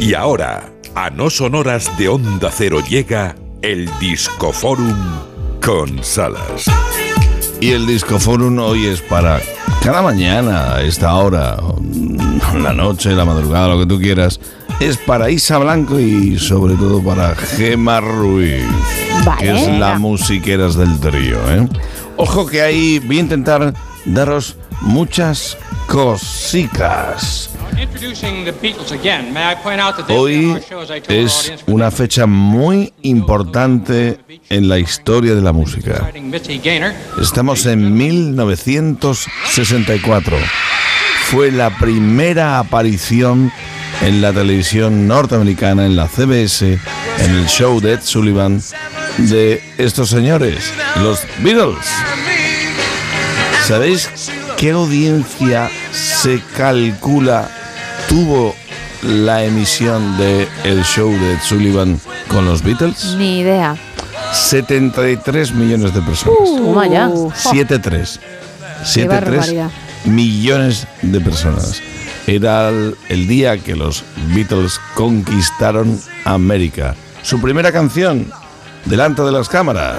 Y ahora, a no sonoras de Onda Cero llega el Discoforum con Salas. Y el Discoforum hoy es para cada mañana, a esta hora, la noche, la madrugada, lo que tú quieras. Es para Isa Blanco y sobre todo para Gema Ruiz, Vale. que es la musiqueras del trío. ¿eh? Ojo que ahí voy a intentar daros muchas cositas. Hoy es una fecha muy importante en la historia de la música. Estamos en 1964. Fue la primera aparición en la televisión norteamericana, en la CBS, en el show de Ed Sullivan, de estos señores, los Beatles. ¿Sabéis qué audiencia se calcula tuvo la emisión de el show de Ed Sullivan con los Beatles? Ni idea. 73 millones de personas. Toma ya. 7-3. 7-3 barbaridad. millones de personas. Era el, el día que los Beatles conquistaron América. Su primera canción, delante de las cámaras.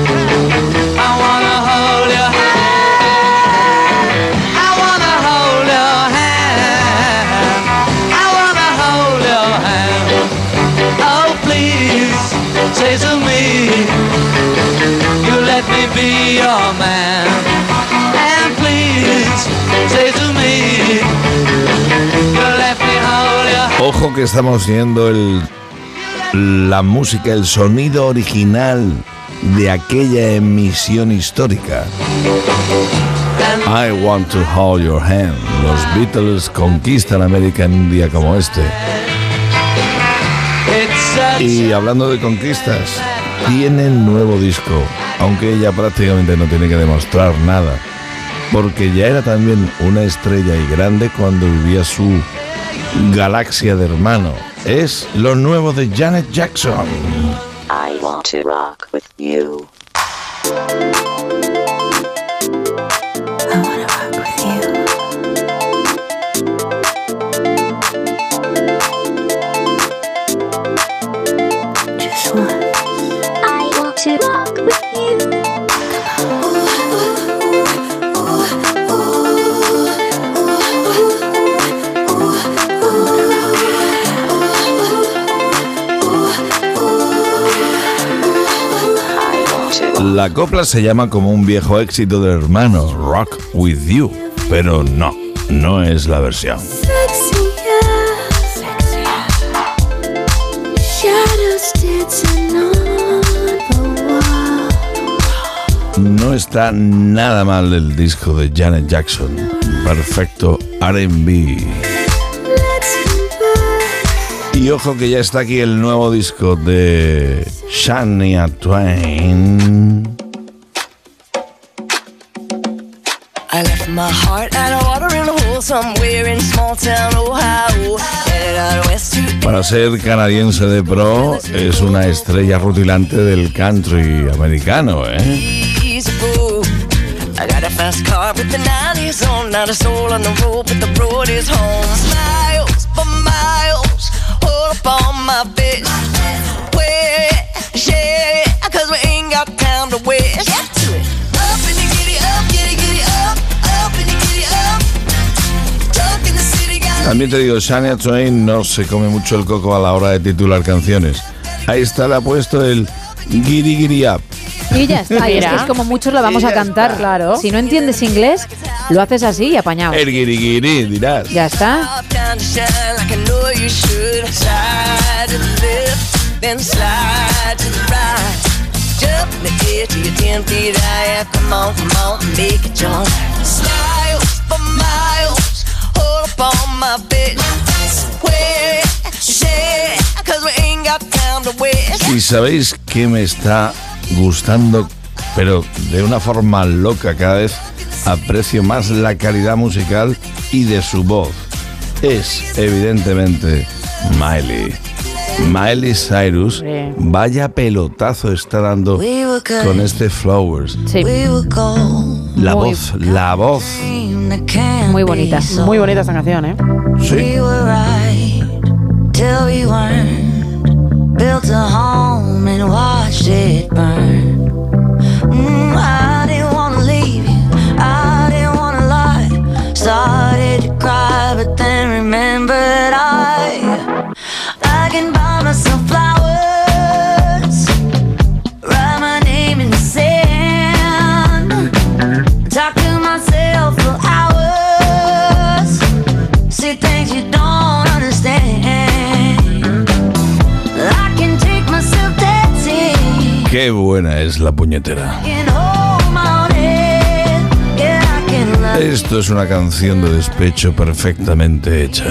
Ojo que estamos viendo el, la música, el sonido original de aquella emisión histórica. I want to hold your hand. Los Beatles conquistan América en un día como este. Y hablando de conquistas, tienen nuevo disco, aunque ella prácticamente no tiene que demostrar nada, porque ya era también una estrella y grande cuando vivía su galaxia de hermano. Es lo nuevo de Janet Jackson. I want to rock with you. To La copla se llama como un viejo éxito de hermano, Rock With You, pero no, no es la versión. No está nada mal el disco de Janet Jackson. Perfecto RB. Y ojo que ya está aquí el nuevo disco de Shania Twain. I left my heart out of water in a hole somewhere in small town Ohio. Headed out west to Para ser canadiense de pro, es una estrella rutilante del country americano, ¿eh? easy go. I got a fast car with the 90s on, not a soul on the road, but the road is home. También te digo, Shania Twain no se come mucho el coco a la hora de titular canciones. Ahí está, le ha puesto el Giri Giri Up. Y ya está. Y es, que es como muchos lo vamos a cantar. está. Claro. Si no entiendes inglés, lo haces así y apañado. El Giri Giri, dirás. Ya está. Y sabéis que me está gustando, pero de una forma loca cada vez aprecio más la calidad musical y de su voz. Es, evidentemente, Miley. Miley Cyrus, vaya pelotazo está dando con este Flowers. Sí. La Muy- voz, la voz. Muy bonita. Muy bonita esta canción, ¿eh? Sí. We were right till we weren't. Built a home and watched it burn. Qué buena es la puñetera. Esto es una canción de despecho perfectamente hecha.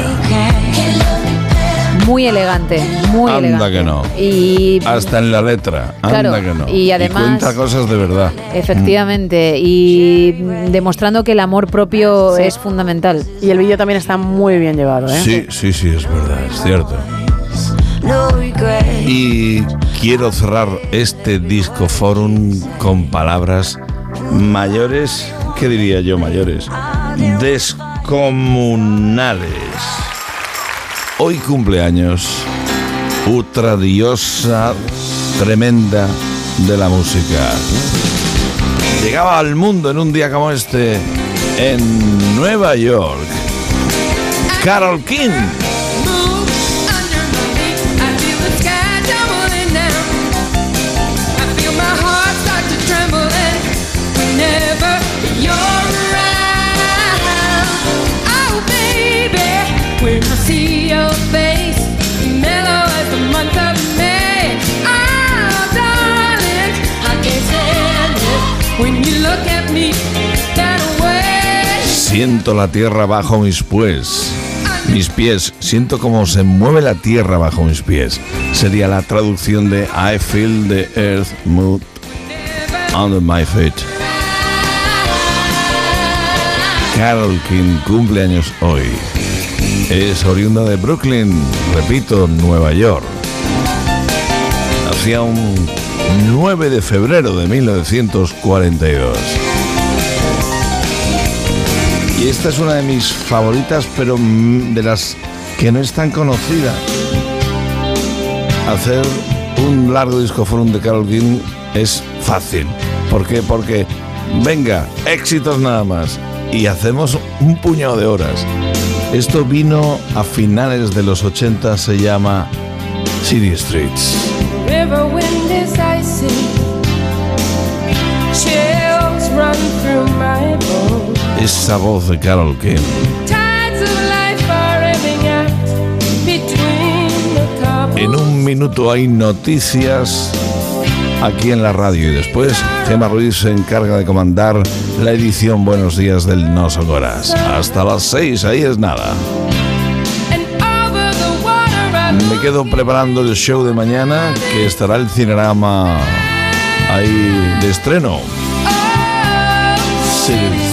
Muy elegante, muy Anda elegante. que no. Y Hasta en la letra. Anda Claro, que no. y además- cuenta cosas de verdad. efectivamente, y mm, demostrando que el amor propio es fundamental. Y el vídeo también está muy bien llevado, ¿eh? Sí, sí, sí, es verdad, es cierto. Y quiero cerrar este disco forum con palabras mayores, ¿qué diría yo mayores? Descomunales. Hoy cumpleaños, otra diosa tremenda de la música. Llegaba al mundo en un día como este en Nueva York. Carol King. Siento la tierra bajo mis pies. Mis pies. Siento cómo se mueve la tierra bajo mis pies. Sería la traducción de I feel the earth move under my feet. Carol King cumple años hoy. Es oriunda de Brooklyn, repito, Nueva York. Nacía un 9 de febrero de 1942. Y esta es una de mis favoritas, pero de las que no es tan conocida. Hacer un largo disco forum de Carol King es fácil. ¿Por qué? Porque, venga, éxitos nada más. Y hacemos un puñado de horas. Esto vino a finales de los 80, se llama City Streets. Esa voz de Carol King. En un minuto hay noticias aquí en la radio y después Gema Ruiz se encarga de comandar la edición Buenos Días del No Sonoras. Hasta las 6, ahí es nada. Me quedo preparando el show de mañana que estará el cinerama ahí de estreno. oh,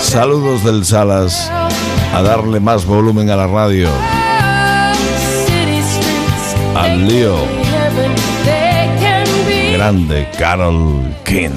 Saludos del Salas a darle más volumen a la radio. Al lío. Grande Carol King.